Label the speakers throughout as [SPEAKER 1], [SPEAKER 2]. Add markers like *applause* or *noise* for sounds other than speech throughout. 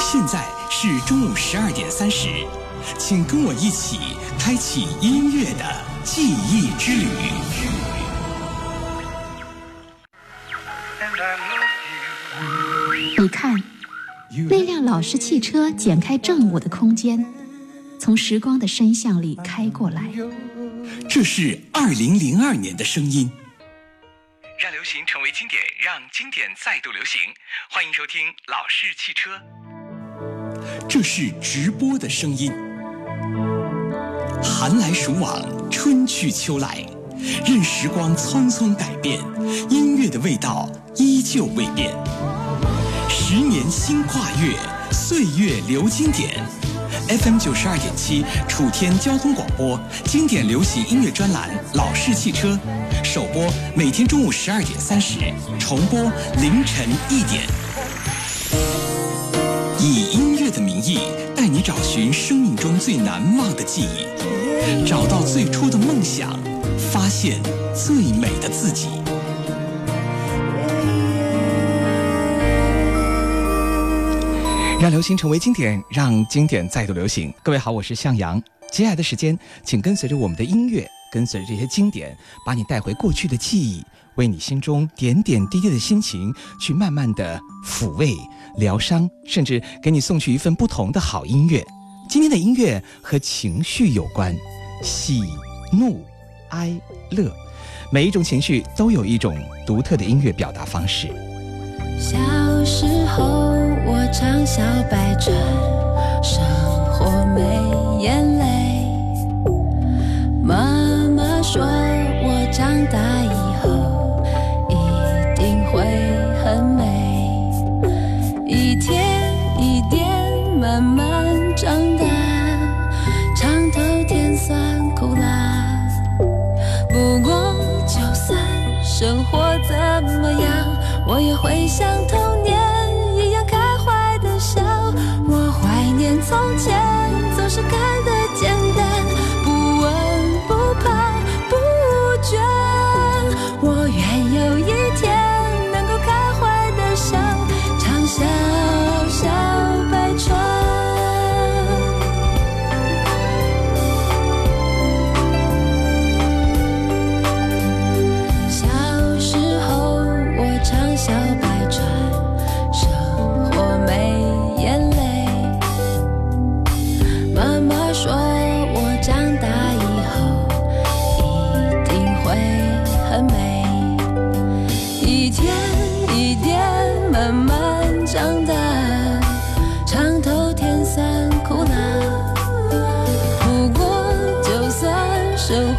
[SPEAKER 1] 现在是中午十二点三十，请跟我一起开启音乐的记忆之旅。
[SPEAKER 2] 你看，那辆老式汽车剪开正午的空间，从时光的深巷里开过来。
[SPEAKER 1] 这是二零零二年的声音。
[SPEAKER 3] 让流行成为经典，让经典再度流行。欢迎收听《老式汽车》。
[SPEAKER 1] 这是直播的声音。寒来暑往，春去秋来，任时光匆匆改变，音乐的味道依旧未变。十年新跨越，岁月留经典。FM 九十二点七，楚天交通广播经典流行音乐专栏《老式汽车》，首播每天中午十二点三十，重播凌晨一点。以音乐的名义带你找寻生命中最难忘的记忆，找到最初的梦想，发现最美的自己。
[SPEAKER 3] 让流行成为经典，让经典再度流行。各位好，我是向阳。接下来的时间，请跟随着我们的音乐，跟随着这些经典，把你带回过去的记忆，为你心中点点滴滴的心情去慢慢的抚慰、疗伤，甚至给你送去一份不同的好音乐。今天的音乐和情绪有关，喜、怒、哀、乐，每一种情绪都有一种独特的音乐表达方式。
[SPEAKER 4] 时候，我常小白船，生活没眼泪。妈妈说我长大以后一定会很美，一天一点慢慢长大，尝透甜酸苦辣。不过，就算生活怎么样。我也会笑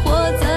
[SPEAKER 4] 我在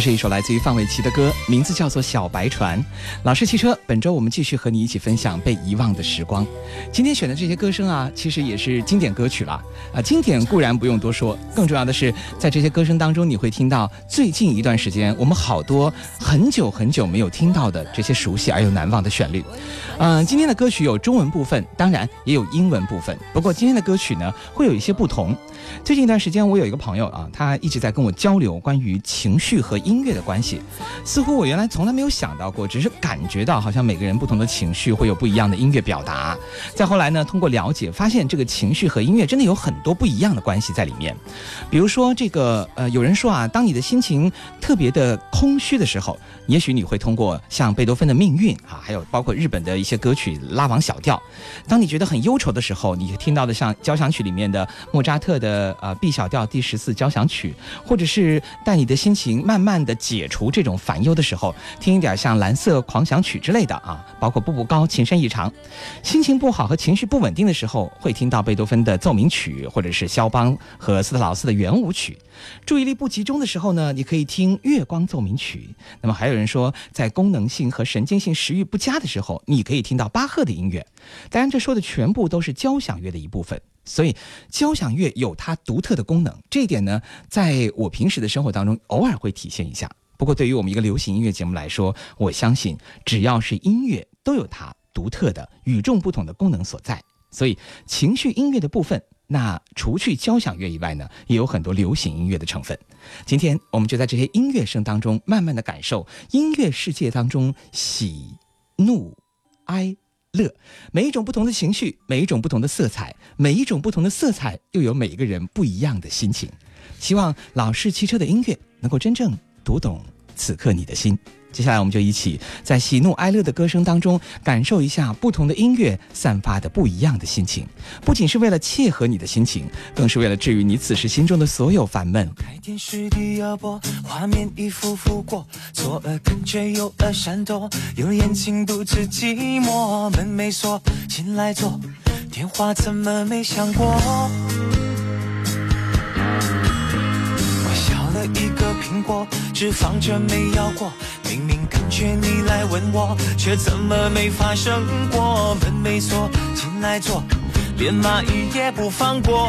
[SPEAKER 3] 这是一首来自于范玮琪的歌，名字叫做《小白船》。老式汽车，本周我们继续和你一起分享被遗忘的时光。今天选的这些歌声啊，其实也是经典歌曲了啊。经典固然不用多说，更重要的是，在这些歌声当中，你会听到最近一段时间我们好多很久很久没有听到的这些熟悉而又难忘的旋律。嗯、今天的歌曲有中文部分，当然也有英文部分。不过今天的歌曲呢，会有一些不同。最近一段时间，我有一个朋友啊，他一直在跟我交流关于情绪和音乐的关系。似乎我原来从来没有想到过，只是感觉到好像每个人不同的情绪会有不一样的音乐表达。再后来呢，通过了解，发现这个情绪和音乐真的有很多不一样的关系在里面。比如说，这个呃，有人说啊，当你的心情特别的空虚的时候，也许你会通过像贝多芬的《命运》啊，还有包括日本的一些歌曲拉网小调。当你觉得很忧愁的时候，你听到的像交响曲里面的莫扎特的呃 B 小调第十四交响曲，或者是带你的心情慢慢的解除这种烦忧的时候，听一点像蓝色狂想曲之类的啊，包括步步高、情深意长。心情不好和情绪不稳定的时候，会听到贝多芬的奏鸣曲，或者是肖邦和斯特劳斯的圆舞曲。注意力不集中的时候呢，你可以听月光奏鸣曲。那么还有人说，在功能性和神经性食欲不佳的时候，你可以听到巴赫的音乐。当然，这说的全部都是交响乐的一部分。所以交响乐有它独特的功能，这一点呢，在我平时的生活当中偶尔会体现一下。不过对于我们一个流行音乐节目来说，我相信只要是音乐都有它独特的、与众不同的功能所在。所以情绪音乐的部分，那除去交响乐以外呢，也有很多流行音乐的成分。今天我们就在这些音乐声当中，慢慢的感受音乐世界当中喜、怒、哀。乐，每一种不同的情绪，每一种不同的色彩，每一种不同的色彩，又有每一个人不一样的心情。希望老式汽车的音乐能够真正读懂此刻你的心。接下来，我们就一起在喜怒哀乐的歌声当中，感受一下不同的音乐散发的不一样的心情。不仅是为了切合你的心情，更是为了治愈你此时心中的所有烦闷。
[SPEAKER 5] 开电视第二波，画面一幅幅过，左耳感觉右耳闪躲，有眼睛独自寂寞。门没锁，进来坐，电话怎么没响过？我笑了一过，只放着没要过。明明感觉你来吻我，却怎么没发生过？门没锁，进来坐，连蚂蚁也不放过。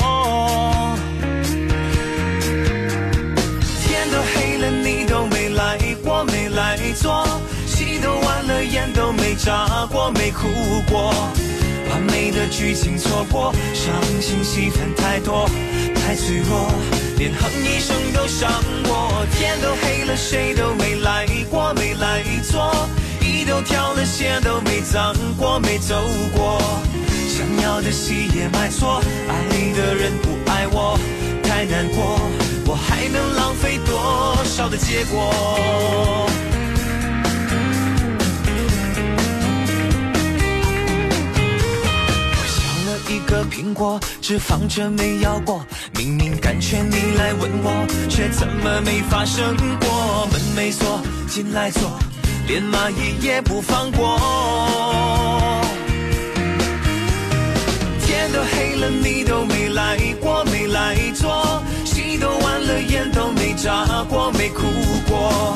[SPEAKER 5] 天都黑了，你都没来过，没来坐，戏都完了，眼都没眨过，没哭过。完美的剧情错过，伤心戏份太多，太脆弱。连哼一声都伤我，天都黑了，谁都没来过，没来坐，衣都挑了，鞋都没脏过，没走过。想要的戏也买错，爱的人不爱我，太难过，我还能浪费多少的结果？一个苹果只放着没咬过，明明感觉你来吻我，却怎么没发生过？门没锁，进来坐，连蚂蚁也不放过。天都黑了，你都没来过，没来坐，戏都完了，眼都没眨过，没哭过。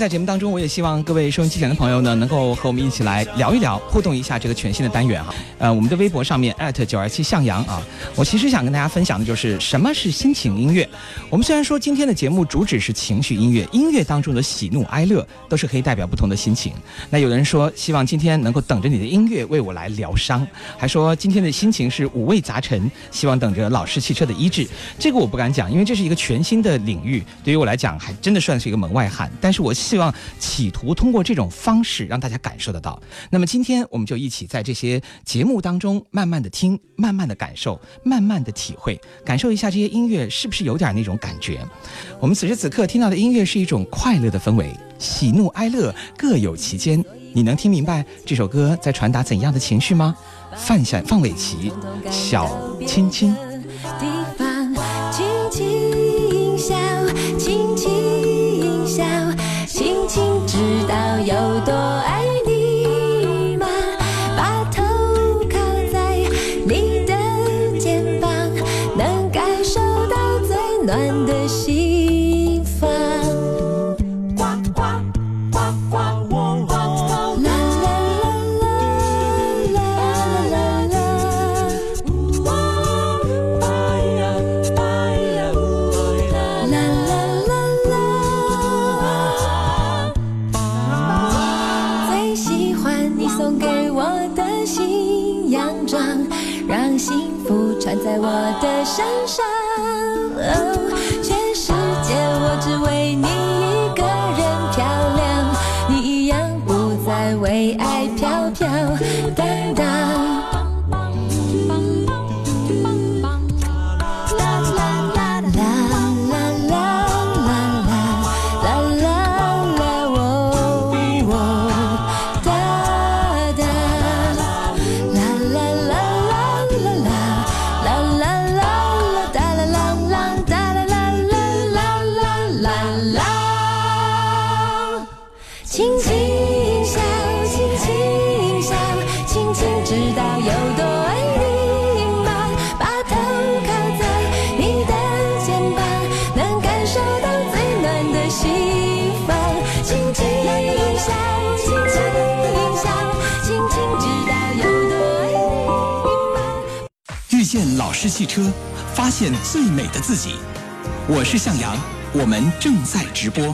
[SPEAKER 3] 在节目当中，我也希望各位收音机前的朋友呢，能够和我们一起来聊一聊，互动一下这个全新的单元哈。呃，我们的微博上面艾特九二七向阳啊，我其实想跟大家分享的就是什么是心情音乐。我们虽然说今天的节目主旨是情绪音乐，音乐当中的喜怒哀乐都是可以代表不同的心情。那有的人说希望今天能够等着你的音乐为我来疗伤，还说今天的心情是五味杂陈，希望等着老式汽车的医治。这个我不敢讲，因为这是一个全新的领域，对于我来讲还真的算是一个门外汉。但是我。我希望企图通过这种方式让大家感受得到。那么今天我们就一起在这些节目当中慢慢的听，慢慢的感受，慢慢的体会，感受一下这些音乐是不是有点那种感觉。我们此时此刻听到的音乐是一种快乐的氛围，喜怒哀乐各有其间。你能听明白这首歌在传达怎样的情绪吗？范小范玮琪，小亲亲。
[SPEAKER 1] 见老式汽车，发现最美的自己。我是向阳，我们正在直播。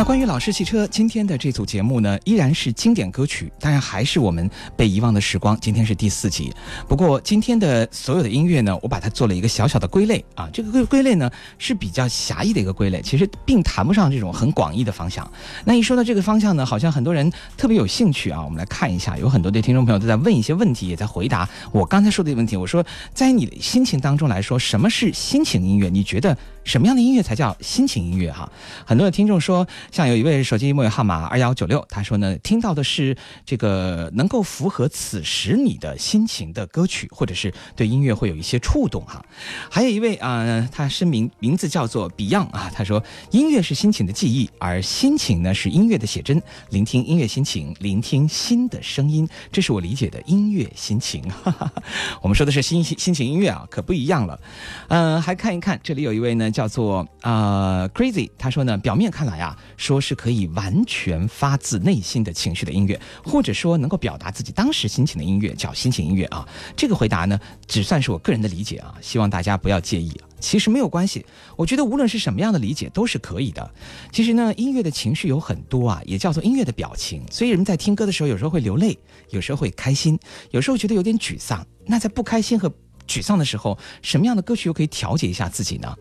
[SPEAKER 3] 那关于老式汽车，今天的这组节目呢，依然是经典歌曲，当然还是我们被遗忘的时光。今天是第四集，不过今天的所有的音乐呢，我把它做了一个小小的归类啊。这个归归类呢是比较狭义的一个归类，其实并谈不上这种很广义的方向。那一说到这个方向呢，好像很多人特别有兴趣啊。我们来看一下，有很多的听众朋友都在问一些问题，也在回答我刚才说的问题。我说，在你的心情当中来说，什么是心情音乐？你觉得？什么样的音乐才叫心情音乐？哈，很多的听众说，像有一位手机末尾号码二幺九六，他说呢，听到的是这个能够符合此时你的心情的歌曲，或者是对音乐会有一些触动哈。还有一位啊，他声明名字叫做 Beyond 啊，他说音乐是心情的记忆，而心情呢是音乐的写真。聆听音乐心情，聆听心的声音，这是我理解的音乐心情。哈 *laughs* 哈我们说的是心心情音乐啊，可不一样了。嗯，还看一看，这里有一位呢。叫做啊，Crazy。他说呢，表面看来啊，说是可以完全发自内心的情绪的音乐，或者说能够表达自己当时心情的音乐，叫心情音乐啊。这个回答呢，只算是我个人的理解啊，希望大家不要介意。其实没有关系，我觉得无论是什么样的理解都是可以的。其实呢，音乐的情绪有很多啊，也叫做音乐的表情。所以人们在听歌的时候，有时候会流泪，有时候会开心，有时候觉得有点沮丧。那在不开心和沮丧的时候，什么样的歌曲又可以调节一下自己呢？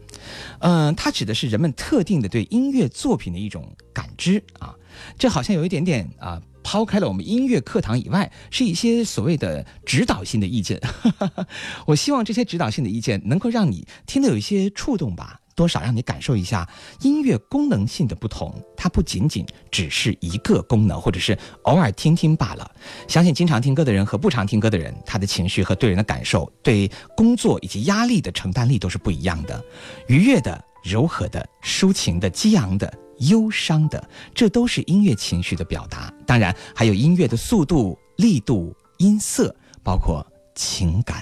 [SPEAKER 3] 嗯，它指的是人们特定的对音乐作品的一种感知啊。这好像有一点点啊，抛开了我们音乐课堂以外，是一些所谓的指导性的意见。*laughs* 我希望这些指导性的意见能够让你听得有一些触动吧。多少让你感受一下音乐功能性的不同，它不仅仅只是一个功能，或者是偶尔听听罢了。相信经常听歌的人和不常听歌的人，他的情绪和对人的感受、对工作以及压力的承担力都是不一样的。愉悦的、柔和的、抒情的、激昂的、忧伤的，这都是音乐情绪的表达。当然，还有音乐的速度、力度、音色，包括情感。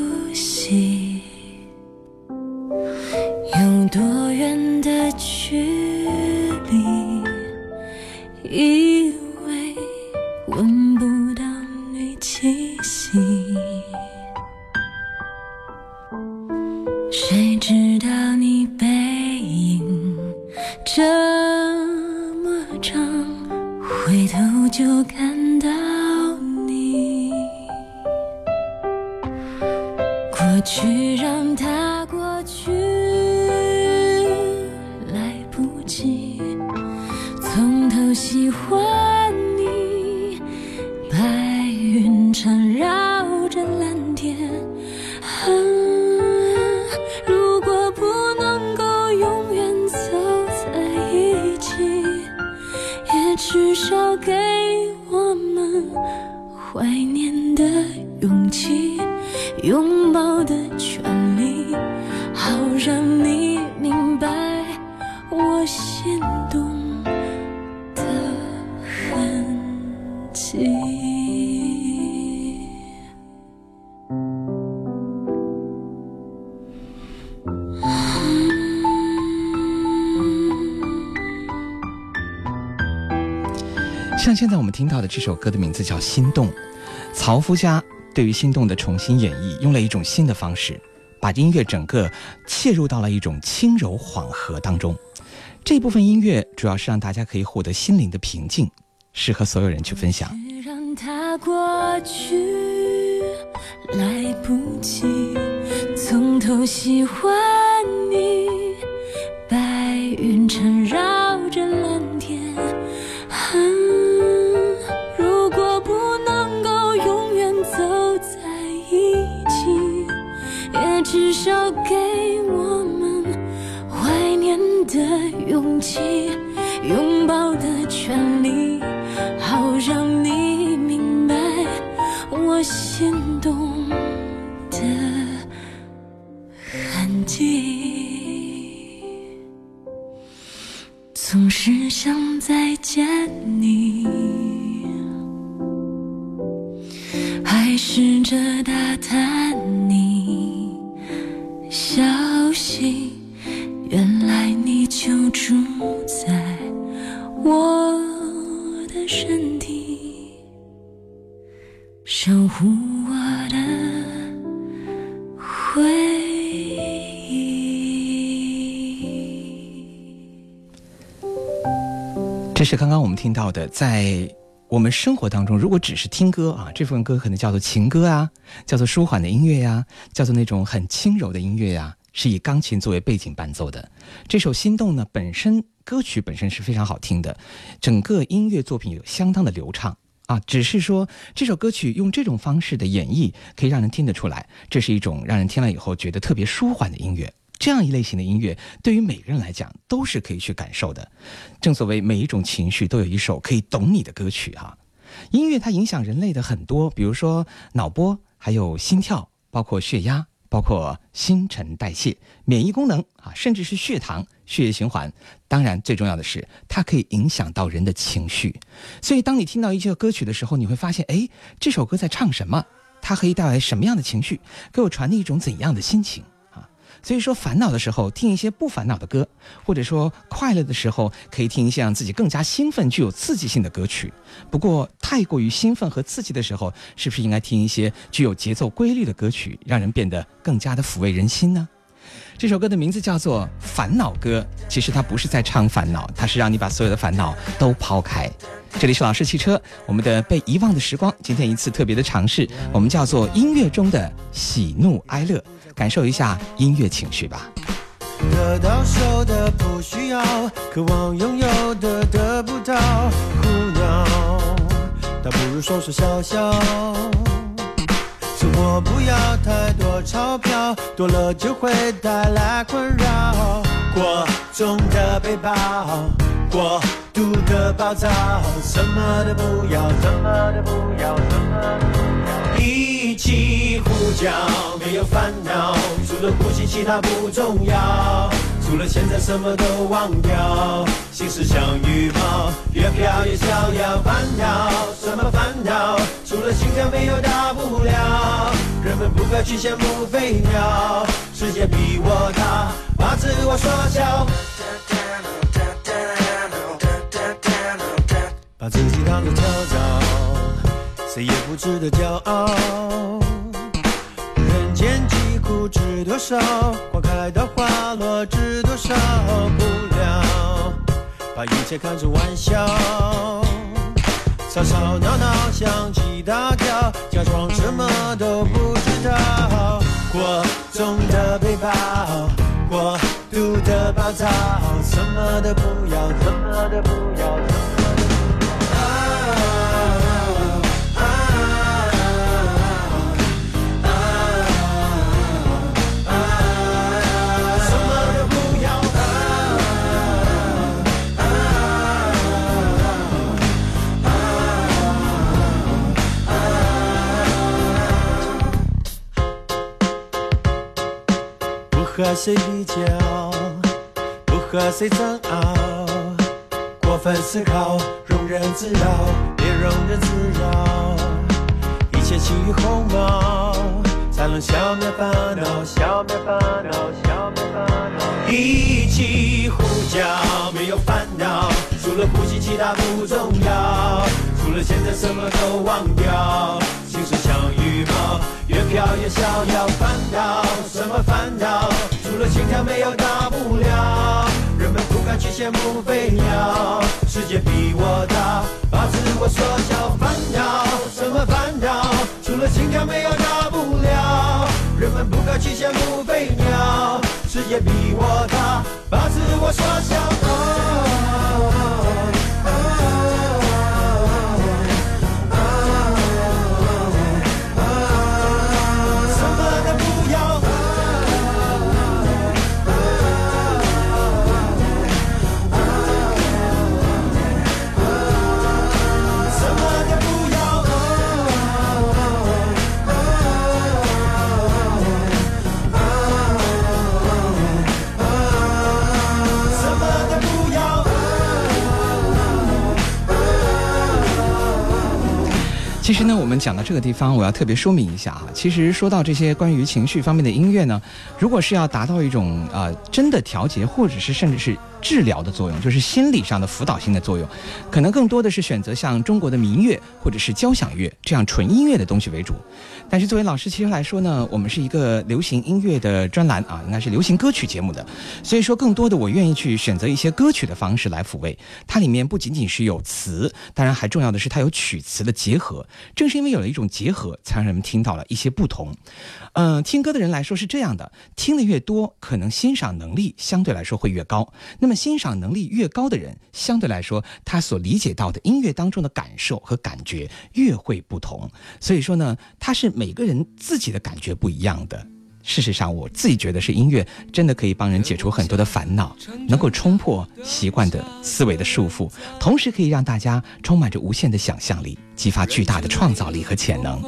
[SPEAKER 4] 以为闻不到你气息，这
[SPEAKER 3] 首歌的名字叫《心动》，曹夫家对于《心动》的重新演绎，用了一种新的方式，把音乐整个切入到了一种轻柔缓和当中。这部分音乐主要是让大家可以获得心灵的平静，适合所有人去分享。
[SPEAKER 4] 让它过去，来不及从头喜欢
[SPEAKER 3] 听到的，在我们生活当中，如果只是听歌啊，这部分歌可能叫做情歌啊，叫做舒缓的音乐呀、叫做那种很轻柔的音乐呀、是以钢琴作为背景伴奏的。这首《心动》呢，本身歌曲本身是非常好听的，整个音乐作品有相当的流畅啊。只是说这首歌曲用这种方式的演绎，可以让人听得出来，这是一种让人听了以后觉得特别舒缓的音乐。这样一类型的音乐，对于每个人来讲都是可以去感受的。正所谓每一种情绪都有一首可以懂你的歌曲哈、音乐它影响人类的很多，比如说脑波，还有心跳，包括血压，包括新陈代谢、免疫功能啊，甚至是血糖、血液循环。当然，最重要的是它可以影响到人的情绪。所以，当你听到一些歌曲的时候，你会发现，哎，这首歌在唱什么？它可以带来什么样的情绪？给我传递一种怎样的心情？所以说，烦恼的时候听一些不烦恼的歌，或者说快乐的时候可以听一些让自己更加兴奋、具有刺激性的歌曲。不过，太过于兴奋和刺激的时候，是不是应该听一些具有节奏规律的歌曲，让人变得更加的抚慰人心呢？这首歌的名字叫做《烦恼歌》，其实它不是在唱烦恼，它是让你把所有的烦恼都抛开。这里是老式汽车，我们的被遗忘的时光，今天一次特别的尝试，我们叫做音乐中的喜怒哀乐，感受一下音乐情绪吧。
[SPEAKER 6] 得到手的不需要，渴望拥有的得不到，苦恼，倒不如说说笑笑。生活不要太多钞票，多了就会带来困扰。过重的背包，过度的暴躁，什么都不要，什么都不要，什么都不要。起呼叫，没有烦恼，除了呼吸其他不重要。除了现在什么都忘掉，心事像羽毛，越飘越逍遥。烦恼什么烦恼？除了心跳没有大不了。人们不该去羡慕飞鸟，世界比我大，把自我缩小。把自己当作跳蚤，谁也不值得骄傲。人间疾苦知多少？花开到花落知多少？不了，把一切看作玩笑。吵吵闹闹，想起大叫，假装什么都不知道。过重的背包，过度的暴躁，什么都不要，什么都不要，和谁比较，不和谁争拗，过分思考，庸人自扰，别庸人自扰。一切起于鸿毛，才能消灭烦恼，消灭烦恼，消灭烦恼。一起呼叫，没有烦恼，除了呼吸，其他不重要。除了现在，什么都忘掉。心事像羽毛，越飘越逍遥。烦恼什么烦恼？除了心跳，没有大不了。人们不敢去羡慕飞鸟，世界比我大，把自我缩小。烦恼什么烦恼？除了心跳，没有大不了。人们不敢去羡慕飞鸟，世界比我大，把自我
[SPEAKER 3] 实呢，我们讲到这个地方，我要特别说明一下啊。其实说到这些关于情绪方面的音乐呢，如果是要达到一种呃真的调节，或者是甚至是治疗的作用，就是心理上的辅导性的作用，可能更多的是选择像中国的民乐或者是交响乐这样纯音乐的东西为主。但是作为老师其实来说呢，我们是一个流行音乐的专栏啊，应该是流行歌曲节目的，所以说更多的我愿意去选择一些歌曲的方式来抚慰。它里面不仅仅是有词，当然还重要的是它有曲词的结合。正是因为有了一种结合，才让人们听到了一些不同。嗯、听歌的人来说是这样的，听的越多，可能欣赏能力相对来说会越高。那么欣赏能力越高的人，相对来说他所理解到的音乐当中的感受和感觉越会不同。所以说呢，它是每个人自己的感觉不一样的。事实上，我自己觉得是音乐真的可以帮人解除很多的烦恼，能够冲破习惯的思维的束缚，同时可以让大家充满着无限的想象力，激发巨大的创造力和潜能。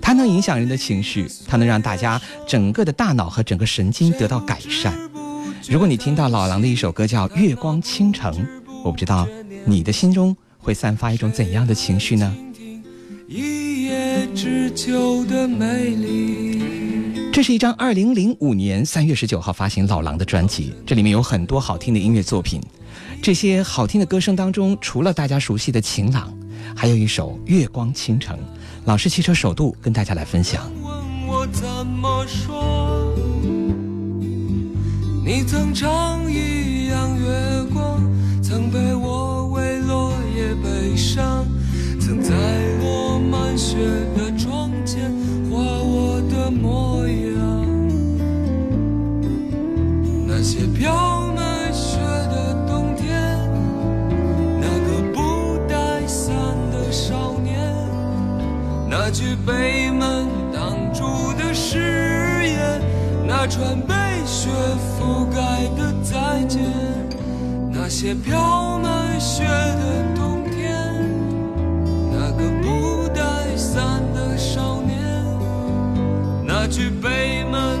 [SPEAKER 3] 它能影响人的情绪，它能让大家整个的大脑和整个神经得到改善。如果你听到老狼的一首歌叫《月光倾城》，我不知道你的心中会散发一种怎样的情绪呢？
[SPEAKER 7] 一叶知秋的美丽。
[SPEAKER 3] 这是一张二零零五年三月十九号发行老狼的专辑，这里面有很多好听的音乐作品。这些好听的歌声当中，除了大家熟悉的《晴朗》，还有一首《月光倾城》。老式汽车首度跟大家来分享。
[SPEAKER 7] 问我怎么说？你曾唱一样月光，曾陪我为落叶悲伤，曾在落满雪的窗前画我的模样。那些飘满雪的冬天，那个不带伞的少年。那句被门挡住的誓言，那串被雪覆盖的再见，那些飘满雪的冬天，那个不带伞的少年，那句被门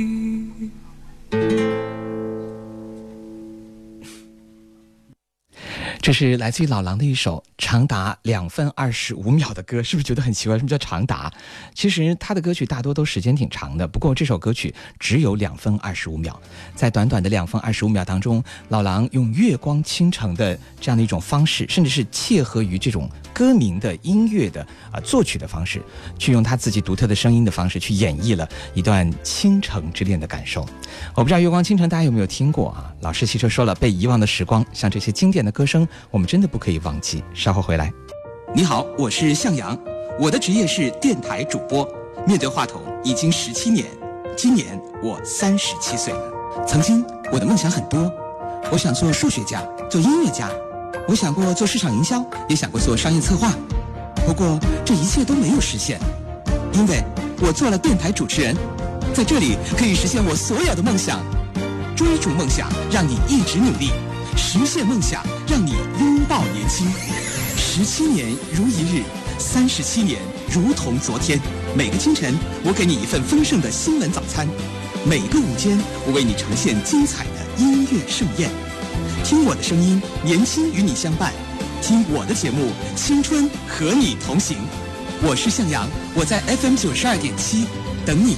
[SPEAKER 3] 这是来自于老狼的一首长达两分二十五秒的歌，是不是觉得很奇怪？什么叫长达？其实他的歌曲大多都时间挺长的，不过这首歌曲只有两分二十五秒。在短短的两分二十五秒当中，老狼用月光倾城的这样的一种方式，甚至是切合于这种歌名的音乐的啊、作曲的方式，去用他自己独特的声音的方式去演绎了一段倾城之恋的感受。我不知道《月光倾城》大家有没有听过啊？老师汽车说了，被遗忘的时光，像这些经典的歌声，我们真的不可以忘记。稍后回来。
[SPEAKER 8] 你好，我是向阳，我的职业是电台主播，面对话筒已经十七年，今年我三十七岁了。曾经我的梦想很多，我想做数学家，做音乐家，我
[SPEAKER 1] 我想过做市场营销，也想过做商业策划，不过这一切都没有实现，因为我做了电台主持人，在这里可以实现我所有的梦想。追逐梦想，让你一直努力；实现梦想，让你拥抱年轻。十七年如一日，三十七年如同昨天。每个清晨，我给你一份丰盛的新闻早餐；每个午间，我为你呈现精彩的音乐盛宴。听我的声音，年轻与你相伴；听我的节目，青春和你同行。我是向阳，我在 FM 九十二点七等你。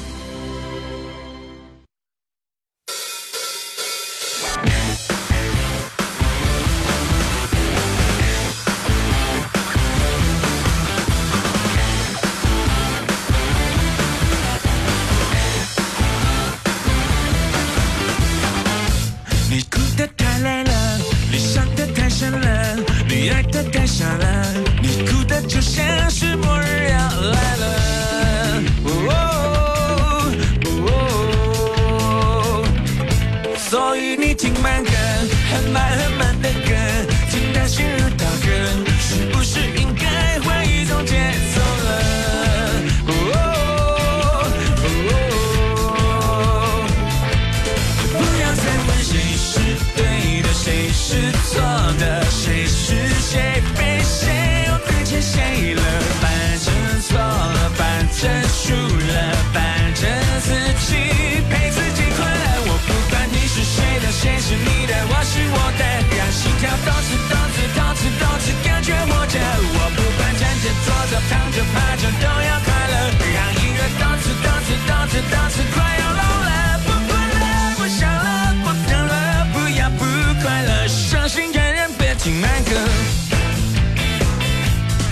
[SPEAKER 5] 人别听慢歌。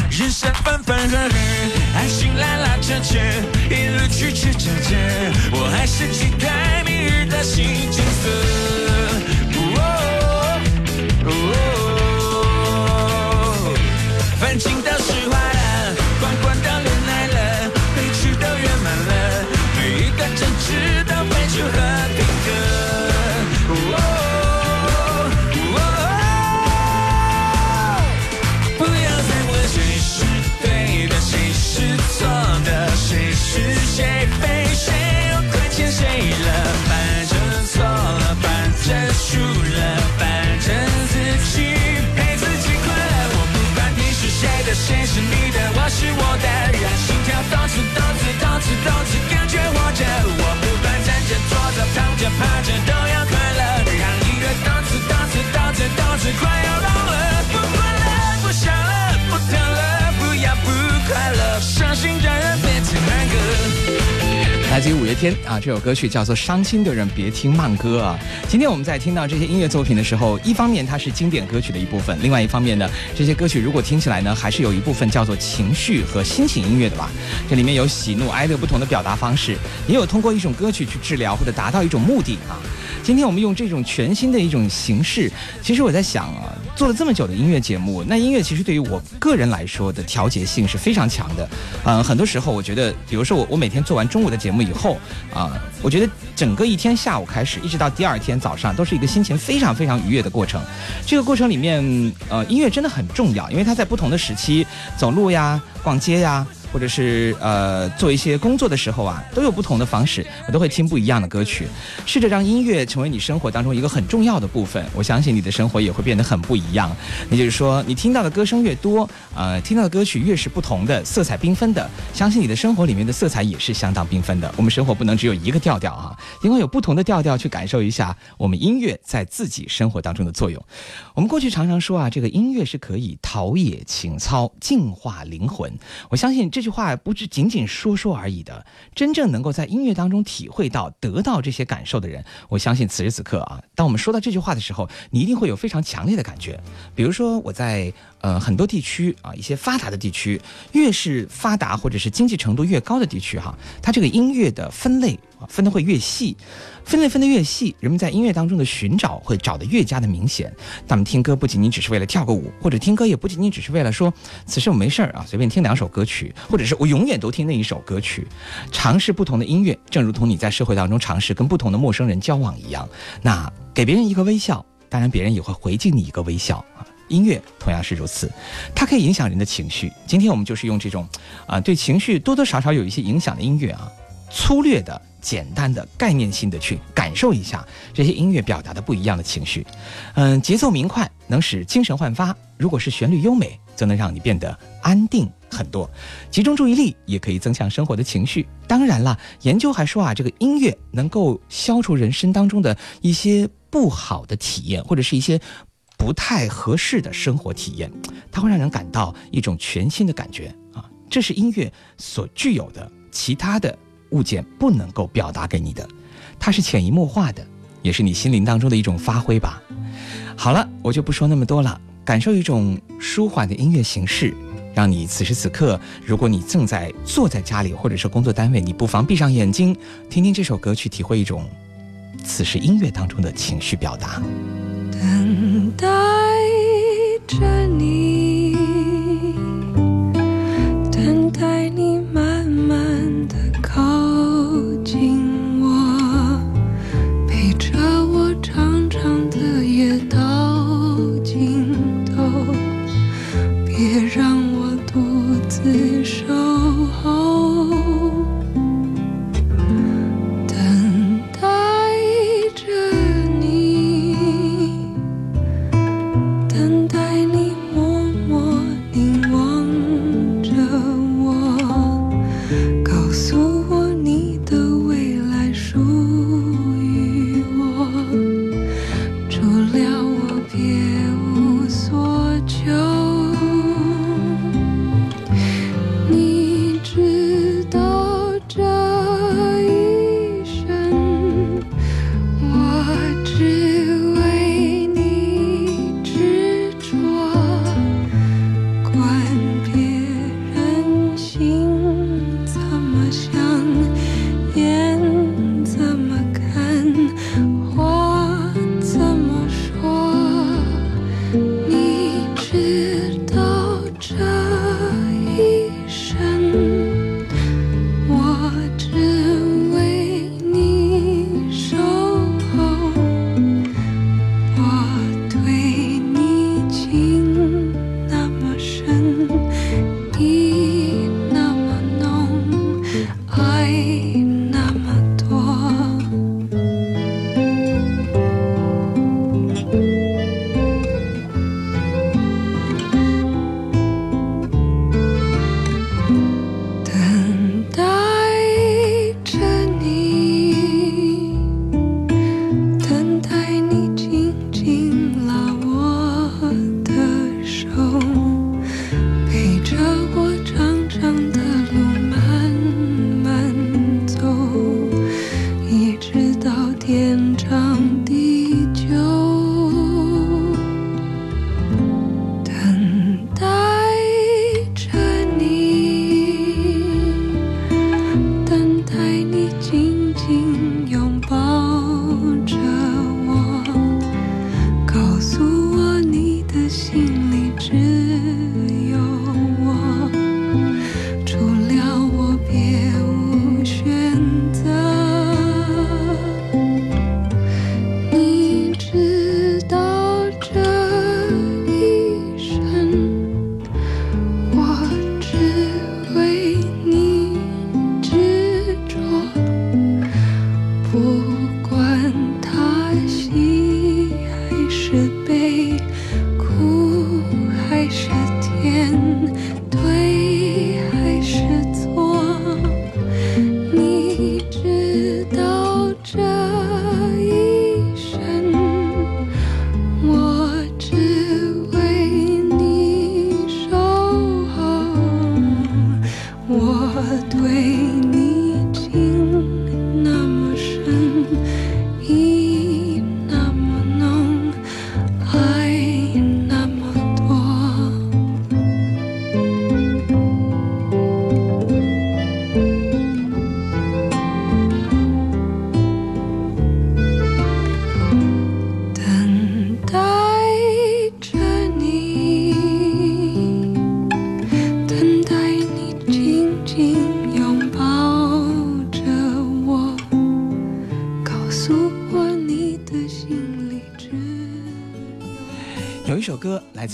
[SPEAKER 5] 人生分分合合，爱情拉拉扯扯，一路曲曲折折，我还是期待明日的新景色。是我的，让心跳动次动次动次动次，感觉活着。我不管站着、坐着、躺着、趴着，都要快乐，让音乐动次动次动次动次，快要
[SPEAKER 3] 自于五月天啊，这首歌曲叫做《伤心的人别听慢歌》啊。今天我们在听到这些音乐作品的时候，一方面它是经典歌曲的一部分，另外一方面呢，这些歌曲如果听起来呢，还是有一部分叫做情绪和心情音乐的吧。这里面有喜怒哀乐不同的表达方式，也有通过一种歌曲去治疗或者达到一种目的啊。今天我们用这种全新的一种形式，其实我在想啊，做了这么久的音乐节目，那音乐其实对于我个人来说的调节性是非常强的。嗯，很多时候我觉得，比如说我我每天做完中午的节目以后啊，我觉得整个一天下午开始，一直到第二天早上，都是一个心情非常非常愉悦的过程。这个过程里面，呃，音乐真的很重要，因为它在不同的时期，走路呀、逛街呀。或者是呃做一些工作的时候啊，都有不同的方式，我都会听不一样的歌曲，试着让音乐成为你生活当中一个很重要的部分。我相信你的生活也会变得很不一样。也就是说，你听到的歌声越多，呃，听到的歌曲越是不同的、色彩缤纷的，相信你的生活里面的色彩也是相当缤纷的。我们生活不能只有一个调调啊，因为有不同的调调去感受一下我们音乐在自己生活当中的作用。我们过去常常说啊，这个音乐是可以陶冶情操、净化灵魂。我相信这这句话不是仅仅说说而已的，真正能够在音乐当中体会到、得到这些感受的人，我相信此时此刻啊，当我们说到这句话的时候，你一定会有非常强烈的感觉。比如说我在呃很多地区啊，一些发达的地区，越是发达或者是经济程度越高的地区哈，它这个音乐的分类分的会越细。分类分得越细，人们在音乐当中的寻找会找得越加的明显。他们听歌不仅仅只是为了跳个舞，或者听歌也不仅仅只是为了说此时我没事儿啊，随便听两首歌曲，或者是我永远都听那一首歌曲。尝试不同的音乐，正如同你在社会当中尝试跟不同的陌生人交往一样。那给别人一个微笑，当然别人也会回敬你一个微笑啊。音乐同样是如此，它可以影响人的情绪。今天我们就是用这种啊对情绪多多少少有一些影响的音乐啊，粗略的、简单的、概念性的去感受一下这些音乐表达的不一样的情绪。嗯，节奏明快能使精神焕发，如果是旋律优美，则能让你变得安定很多。集中注意力也可以增强生活的情绪。当然了，研究还说啊，这个音乐能够消除人生当中的一些不好的体验，或者是一些。不太合适的生活体验，它会让人感到一种全新的感觉啊！这是音乐所具有的，其他的物件不能够表达给你的，它是潜移默化的，也是你心灵当中的一种发挥吧。好了，我就不说那么多了，感受一种舒缓的音乐形式，让你此时此刻，如果你正在坐在家里或者是工作单位，你不妨闭上眼睛，听听这首歌，去体会一种此时音乐当中的情绪表达。
[SPEAKER 9] 等待着你，别让我独自守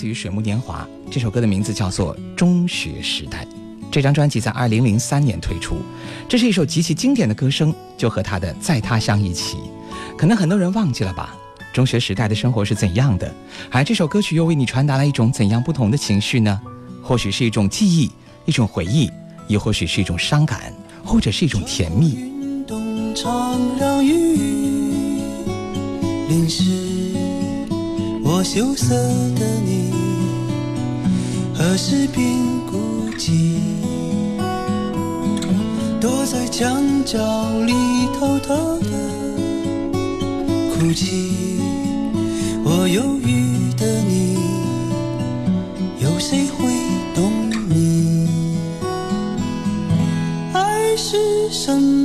[SPEAKER 3] 于水木年华，这首歌的名字叫做《中学时代》。这张专辑在二零零三年推出，这是一首极其经典的歌声，就和他的《在他乡》一起。可能很多人忘记了吧？中学时代的生活是怎样的？而这首歌曲又为你传达了一种怎样不同的情绪呢？或许是一种记忆，一种回忆，也或许是一种伤感，或者是一种甜蜜。
[SPEAKER 10] 淋湿我羞涩的你，何时变孤寂？躲在墙角里偷偷的哭泣。我忧郁的你，有谁会懂你？爱是什么？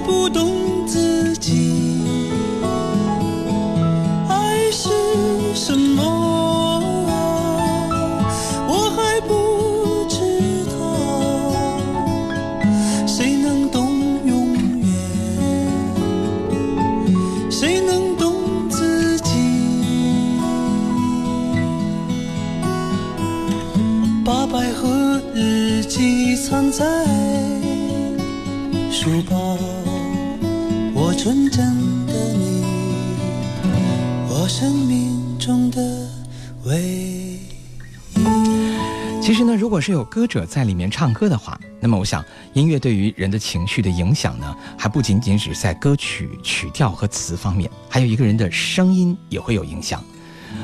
[SPEAKER 10] 不懂自己。爱是什么？我还不知道，谁能懂永远？谁能懂自己？把百合日记藏在书包，我生命中的唯一。
[SPEAKER 3] 其实呢，如果是有歌者在里面唱歌的话，那么我想，音乐对于人的情绪的影响呢，还不仅仅只在歌曲曲调和词方面，还有一个人的声音也会有影响。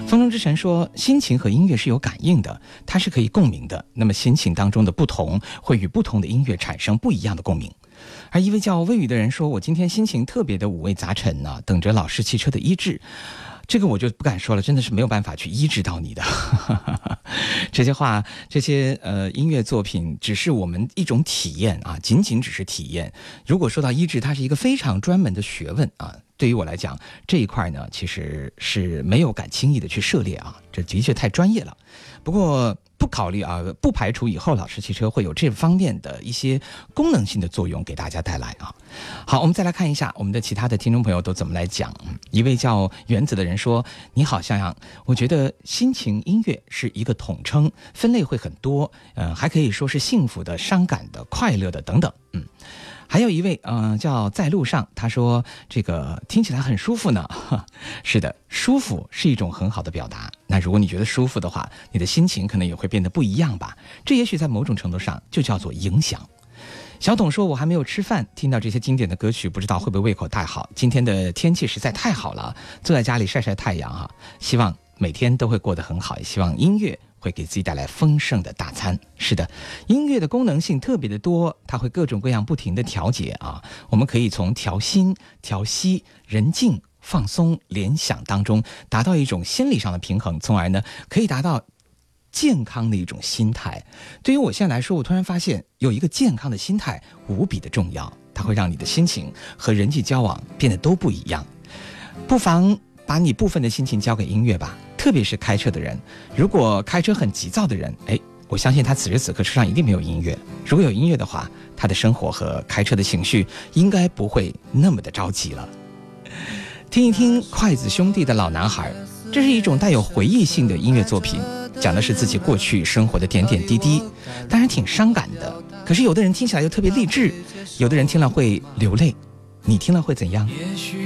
[SPEAKER 3] 风中之神说，心情和音乐是有感应的，它是可以共鸣的。那么心情当中的不同，会与不同的音乐产生不一样的共鸣。而一位叫魏宇的人说，我今天心情特别的五味杂陈呢、等着老式汽车的医治。这个我就不敢说了，真的是没有办法去医治到你的。*laughs* 这些话，这些呃音乐作品，只是我们一种体验啊，仅仅只是体验。如果说到医治，它是一个非常专门的学问啊。对于我来讲，这一块呢，其实是没有敢轻易的去涉猎啊，这的确太专业了。不过不考虑啊，不排除以后老式汽车会有这方面的一些功能性的作用给大家带来啊。好，我们再来看一下我们的其他的听众朋友都怎么来讲。一位叫原子的人说：“你好，向阳，我觉得心情音乐是一个统称，分类会很多，嗯、还可以说是幸福的、伤感的、快乐的等等。”嗯。还有一位，嗯、叫在路上，他说这个听起来很舒服呢。*laughs* 是的，舒服是一种很好的表达。那如果你觉得舒服的话，你的心情可能也会变得不一样吧。这也许在某种程度上就叫做影响。小董说：“我还没有吃饭，听到这些经典的歌曲，不知道会不会胃口太好。今天的天气实在太好了，坐在家里晒晒太阳啊！希望每天都会过得很好，也希望音乐会给自己带来丰盛的大餐。是的，音乐的功能性特别的多，它会各种各样不停的调节啊。我们可以从调心、调息、人静、放松、联想当中，达到一种心理上的平衡，从而呢可以达到。”健康的一种心态。对于我现在来说，我突然发现有一个健康的心态无比的重要，它会让你的心情和人际交往变得都不一样。不妨把你部分的心情交给音乐吧，特别是开车的人。如果开车很急躁的人，哎，我相信他此时此刻车上一定没有音乐。如果有音乐的话，他的生活和开车的情绪应该不会那么的着急了。*laughs* 听一听筷子兄弟的老男孩，这是一种带有回忆性的音乐作品，讲的是自己过去生活的点点滴滴，当然挺伤感的。可是有的人听起来又特别励志，有的人听了会流泪。你听了会怎样？
[SPEAKER 11] 也许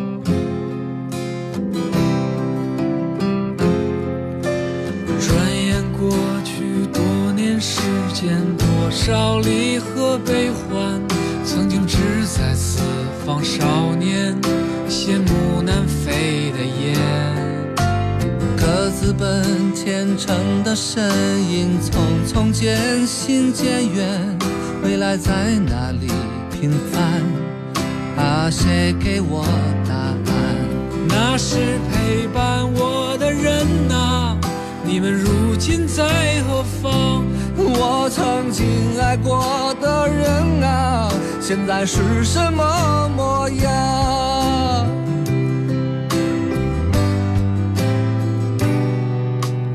[SPEAKER 11] 间，多少离合悲欢，曾经志在四方少年，羡慕南飞的雁。
[SPEAKER 12] 各自奔前程的身影，匆匆渐行渐远，未来在哪里平凡？啊，谁给我答案？
[SPEAKER 11] 那是陪伴我的人呐、你们如今在何方？
[SPEAKER 12] 我曾经爱过的人啊，现在是什么模样？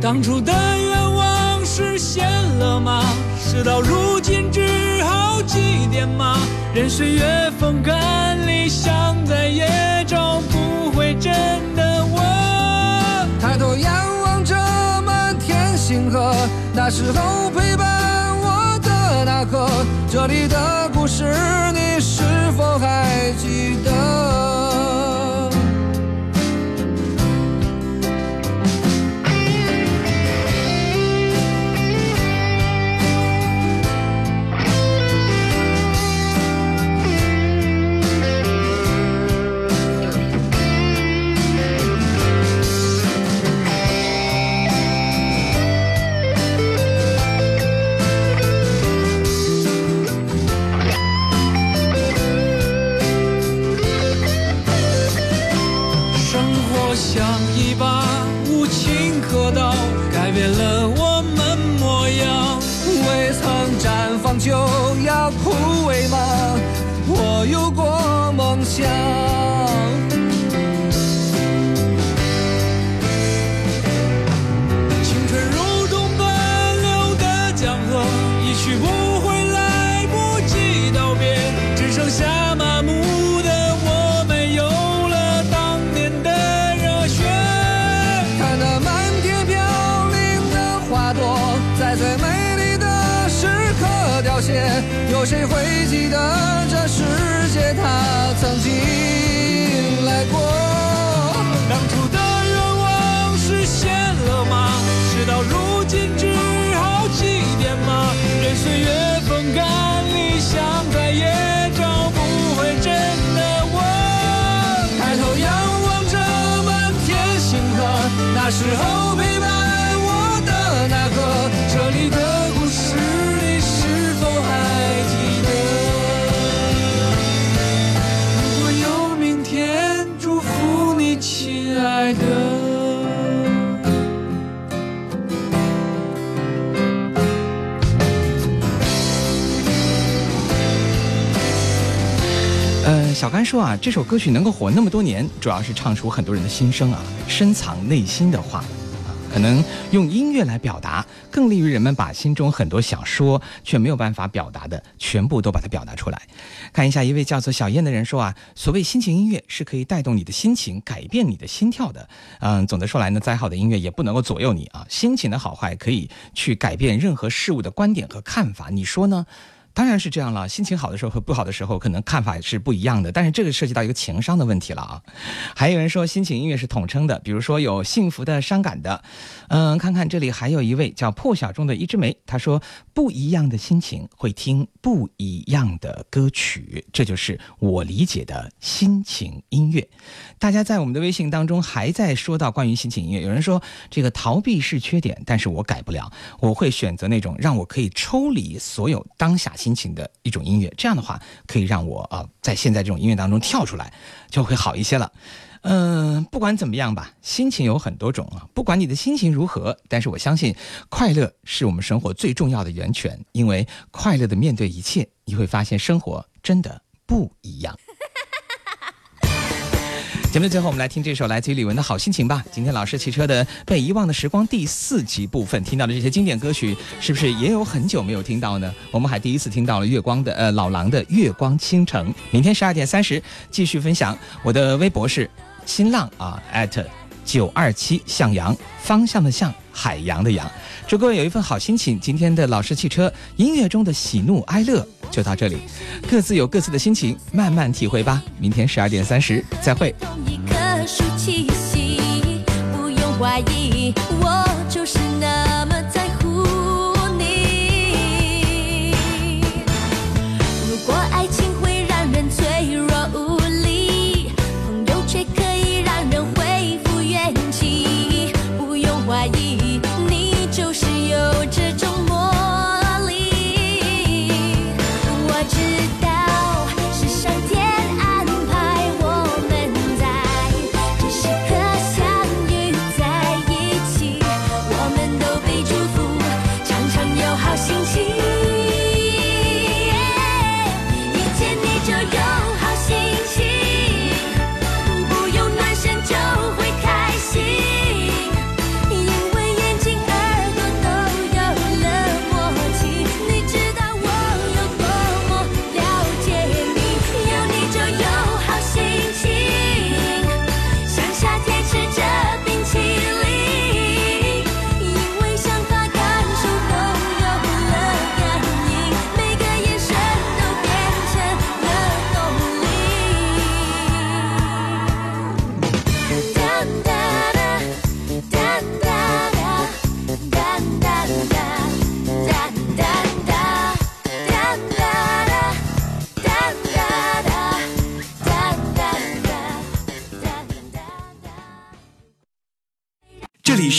[SPEAKER 11] 当初的愿望实现了吗？事到如今只好祭奠吗？任岁月风干，理想再也
[SPEAKER 12] 那时候陪伴我的那颗，这里的故事你是否还记得？想。
[SPEAKER 11] 青春如同奔流的江河，一去不回，来不及道别，只剩下麻木的我，没有了当年的热血。
[SPEAKER 12] 看那满天飘零的花朵，在最美，有谁会记得这世界它曾经来过？
[SPEAKER 11] 当初的愿望实现了吗？事到如今只好祭奠吗？任岁月风干，理想再也找不回真的我。
[SPEAKER 12] 抬头仰望着满天星河，那时候
[SPEAKER 3] 小甘说啊，这首歌曲能够火那么多年，主要是唱出很多人的心声啊，深藏内心的话啊。可能用音乐来表达，更利于人们把心中很多想说却没有办法表达的，全部都把它表达出来。看一下，一位叫做小燕的人说啊，所谓心情音乐是可以带动你的心情，改变你的心跳的。嗯，总的说来呢，再好的音乐也不能够左右你啊，心情的好坏可以去改变任何事物的观点和看法，你说呢？当然是这样了，心情好的时候和不好的时候可能看法是不一样的，但是这个涉及到一个情商的问题了啊。还有人说心情音乐是统称的，比如说有幸福的、伤感的。嗯，看看这里还有一位叫破晓中的一枝梅，他说不一样的心情会听不一样的歌曲，这就是我理解的心情音乐。大家在我们的微信当中还在说到关于心情音乐，有人说这个逃避是缺点，但是我改不了，我会选择那种让我可以抽离所有当下心情的一种音乐，这样的话可以让我呃在现在这种音乐当中跳出来，就会好一些了。嗯，不管怎么样吧，心情有很多种啊，不管你的心情如何，但是我相信快乐是我们生活最重要的源泉，因为快乐的面对一切，你会发现生活真的不一样。*laughs* 节目的最后，我们来听这首来自于李玟的好心情吧。今天老师汽车的《被遗忘的时光》第四集部分听到的这些经典歌曲，是不是也有很久没有听到呢？我们还第一次听到了月光的呃老狼的《月光倾城》。明天十二点三十继续分享。我的微博是新浪啊，at 九二七向阳方向的向海洋的洋。祝各位有一份好心情。今天的老式汽车音乐中的喜怒哀乐就到这里，各自有各自的心情，慢慢体会吧。明天十二点三十再会。
[SPEAKER 4] 用一棵树气息，不用怀疑，我就是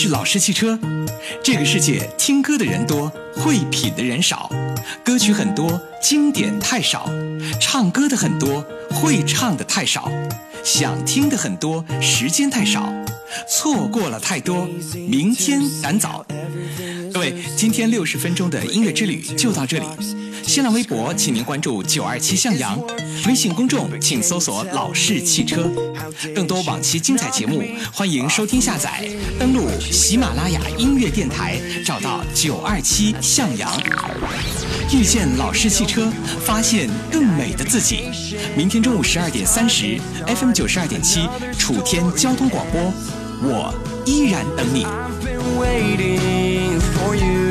[SPEAKER 1] 老式汽车。这个世界听歌的人多，会品的人少，歌曲很多，经典太少；唱歌的很多，会唱的太少；想听的很多，时间太少，错过了太多，明天赶早。各位，今天六十分钟的音乐之旅就到这里。新浪微博，请您关注九二七向阳；微信公众，请搜索“老式汽车”。更多往期精彩节目，欢迎收听下载。登录喜马拉雅音乐电台，找到九二七向阳。遇见老式汽车，发现更美的自己。明天中午十二点三十，FM 九十二点七，楚天交通广播，我依然等你。
[SPEAKER 5] waiting for you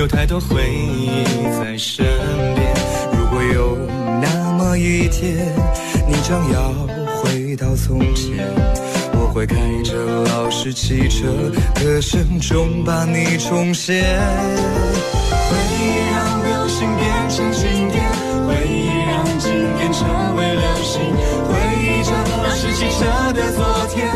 [SPEAKER 5] 有太多回忆在身边。如果有那么一天，你将要回到从前。我会开着老式汽车，歌声中把你重现。回忆让流星变成经典，回忆让经典成为流行，回忆着老式汽车的昨天，